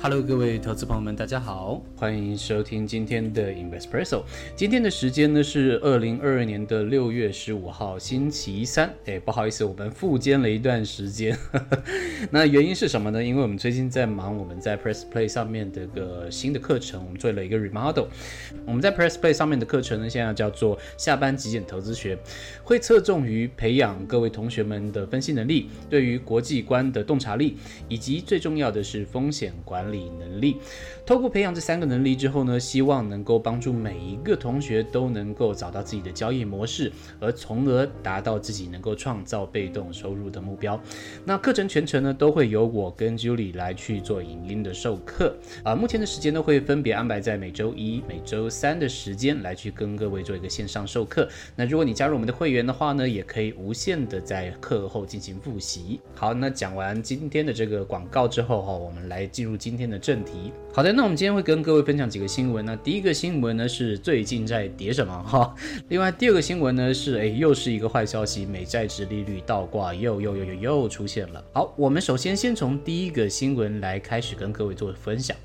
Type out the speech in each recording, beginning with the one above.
Hello，各位投资朋友们，大家好，欢迎收听今天的 Investpresso。今天的时间呢是二零二二年的六月十五号，星期三。哎，不好意思，我们复间了一段时间。那原因是什么呢？因为我们最近在忙我们在 Press Play 上面的个新的课程，我们做了一个 remodel。我们在 Press Play 上面的课程呢，现在叫做下班极简投资学，会侧重于培养各位同学们的分析能力，对于国际观的洞察力，以及最重要的是风险管。理能力，透过培养这三个能力之后呢，希望能够帮助每一个同学都能够找到自己的交易模式，而从而达到自己能够创造被动收入的目标。那课程全程呢，都会由我跟 Julie 来去做影音的授课啊。目前的时间呢，会分别安排在每周一、每周三的时间来去跟各位做一个线上授课。那如果你加入我们的会员的话呢，也可以无限的在课后进行复习。好，那讲完今天的这个广告之后哈，我们来进入今今天的正题。好的，那我们今天会跟各位分享几个新闻。那第一个新闻呢是最近在跌什么哈？另外第二个新闻呢是哎又是一个坏消息，美债值利率倒挂又又又又又出现了。好，我们首先先从第一个新闻来开始跟各位做分享。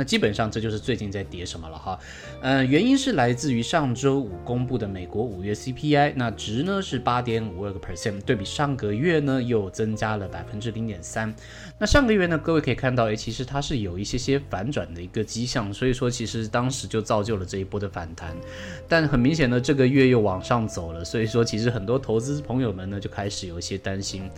那基本上这就是最近在跌什么了哈，嗯，原因是来自于上周五公布的美国五月 CPI，那值呢是八点五二个 percent，对比上个月呢又增加了百分之零点三。那上个月呢，各位可以看到，哎，其实它是有一些些反转的一个迹象，所以说其实当时就造就了这一波的反弹。但很明显呢，这个月又往上走了，所以说其实很多投资朋友们呢就开始有一些担心。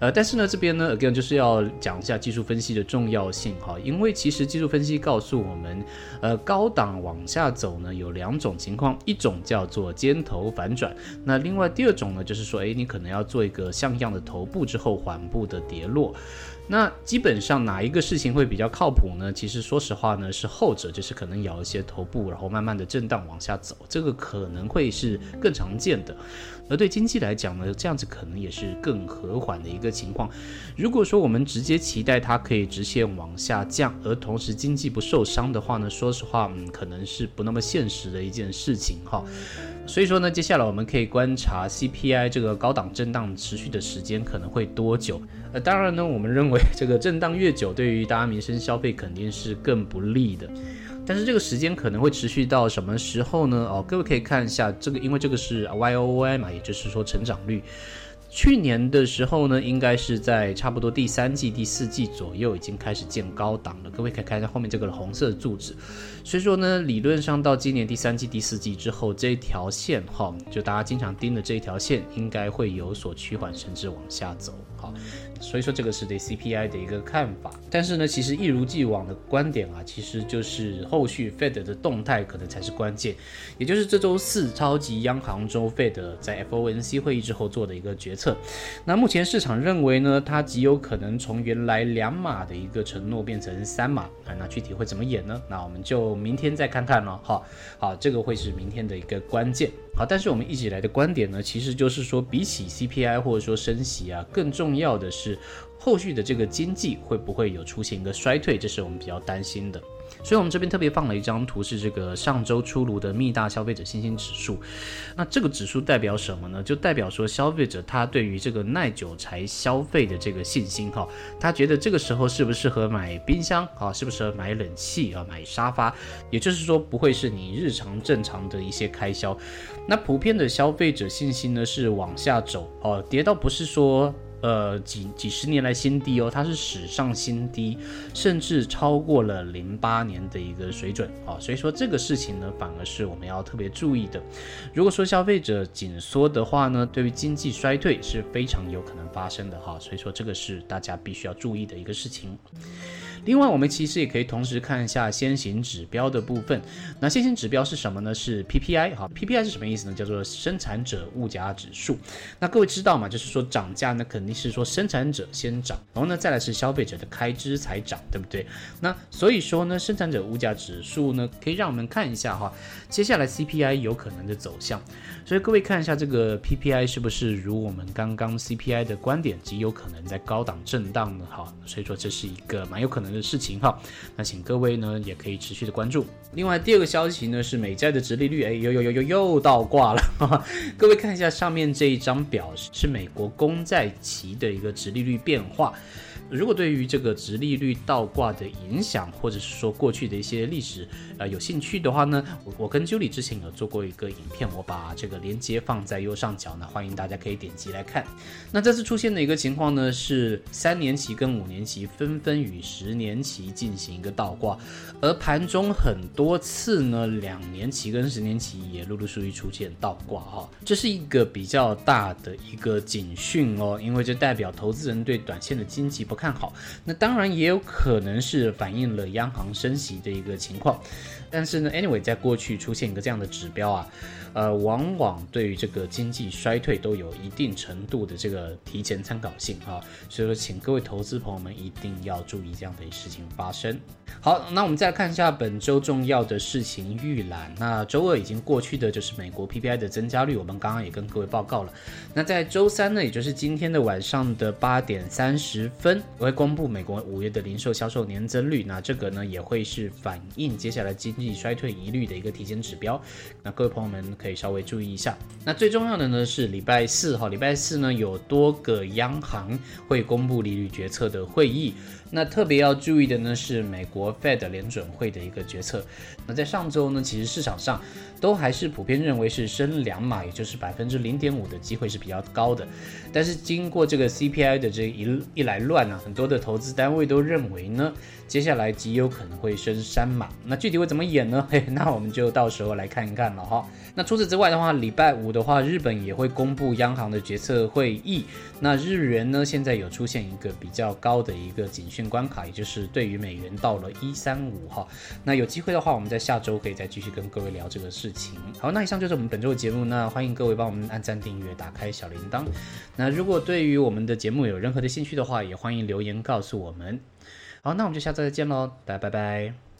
呃，但是呢，这边呢，again 就是要讲一下技术分析的重要性哈，因为其实技术分析告诉我们，呃，高档往下走呢有两种情况，一种叫做尖头反转，那另外第二种呢，就是说，哎，你可能要做一个像样的头部之后缓步的跌落。那基本上哪一个事情会比较靠谱呢？其实说实话呢，是后者，就是可能咬一些头部，然后慢慢的震荡往下走，这个可能会是更常见的。而对经济来讲呢，这样子可能也是更和缓的一个情况。如果说我们直接期待它可以直线往下降，而同时经济既不受伤的话呢，说实话，嗯，可能是不那么现实的一件事情哈。所以说呢，接下来我们可以观察 CPI 这个高档震荡持续的时间可能会多久。呃，当然呢，我们认为这个震荡越久，对于大家民生消费肯定是更不利的。但是这个时间可能会持续到什么时候呢？哦，各位可以看一下这个，因为这个是 Y O Y 嘛，也就是说成长率。去年的时候呢，应该是在差不多第三季、第四季左右已经开始见高档了。各位可以看一下后面这个红色的柱子。所以说呢，理论上到今年第三季、第四季之后，这条线哈，就大家经常盯的这一条线，应该会有所趋缓，甚至往下走。好。所以说这个是对 CPI 的一个看法，但是呢，其实一如既往的观点啊，其实就是后续 Fed 的动态可能才是关键，也就是这周四超级央行周 Fed 在 FOMC 会议之后做的一个决策。那目前市场认为呢，它极有可能从原来两码的一个承诺变成三码啊，那具体会怎么演呢？那我们就明天再看看了。好，好，这个会是明天的一个关键。好，但是我们一直以来的观点呢，其实就是说，比起 CPI 或者说升息啊，更重要的是是后续的这个经济会不会有出现一个衰退，这是我们比较担心的。所以，我们这边特别放了一张图，是这个上周出炉的密大消费者信心指数。那这个指数代表什么呢？就代表说消费者他对于这个耐久材消费的这个信心哈，他觉得这个时候适不适合买冰箱啊，适不适合买冷气啊，买沙发，也就是说不会是你日常正常的一些开销。那普遍的消费者信心呢是往下走哦，跌到不是说。呃，几几十年来新低哦，它是史上新低，甚至超过了零八年的一个水准啊，所以说这个事情呢，反而是我们要特别注意的。如果说消费者紧缩的话呢，对于经济衰退是非常有可能发生的哈，所以说这个是大家必须要注意的一个事情。另外，我们其实也可以同时看一下先行指标的部分。那先行指标是什么呢？是 PPI 哈，PPI 是什么意思呢？叫做生产者物价指数。那各位知道吗？就是说涨价呢，肯定是说生产者先涨，然后呢再来是消费者的开支才涨，对不对？那所以说呢，生产者物价指数呢，可以让我们看一下哈，接下来 CPI 有可能的走向。所以各位看一下这个 PPI 是不是如我们刚刚 CPI 的观点，极有可能在高档震荡呢？哈，所以说这是一个蛮有可能的事情哈。那请各位呢也可以持续的关注。另外第二个消息呢是美债的殖利率，哎，又又又又又倒挂了。各位看一下上面这一张表，是美国公债期的一个殖利率变化。如果对于这个直利率倒挂的影响，或者是说过去的一些历史，呃，有兴趣的话呢，我我跟 Julie 之前有做过一个影片，我把这个链接放在右上角呢，欢迎大家可以点击来看。那这次出现的一个情况呢，是三年期跟五年期纷纷与十年期进行一个倒挂，而盘中很多次呢，两年期跟十年期也陆陆续续出现倒挂哈，这是一个比较大的一个警讯哦，因为这代表投资人对短线的经济不看好。那当然也有可能是反映了央行升息的一个情况，但是呢，anyway，在过去出现一个这样的指标啊。呃，往往对于这个经济衰退都有一定程度的这个提前参考性啊，所以说，请各位投资朋友们一定要注意这样的事情发生。好，那我们再来看一下本周重要的事情预览。那周二已经过去的就是美国 PPI 的增加率，我们刚刚也跟各位报告了。那在周三呢，也就是今天的晚上的八点三十分，我会公布美国五月的零售销售年增率。那这个呢，也会是反映接下来经济衰退疑虑的一个提前指标。那各位朋友们。可以稍微注意一下。那最重要的呢是礼拜四哈，礼拜四呢有多个央行会公布利率决策的会议。那特别要注意的呢是美国 Fed 联准会的一个决策。那在上周呢，其实市场上都还是普遍认为是升两码，也就是百分之零点五的机会是比较高的。但是经过这个 CPI 的这一一来乱很多的投资单位都认为呢，接下来极有可能会升三码。那具体会怎么演呢？嘿，那我们就到时候来看一看了哈。那除此之外的话，礼拜五的话，日本也会公布央行的决策会议。那日元呢，现在有出现一个比较高的一个警讯关卡，也就是对于美元到了一三五哈。那有机会的话，我们在下周可以再继续跟各位聊这个事情。好，那以上就是我们本周的节目。那欢迎各位帮我们按赞、订阅、打开小铃铛。那如果对于我们的节目有任何的兴趣的话，也欢迎留言告诉我们。好，那我们就下次再见喽，大家拜拜。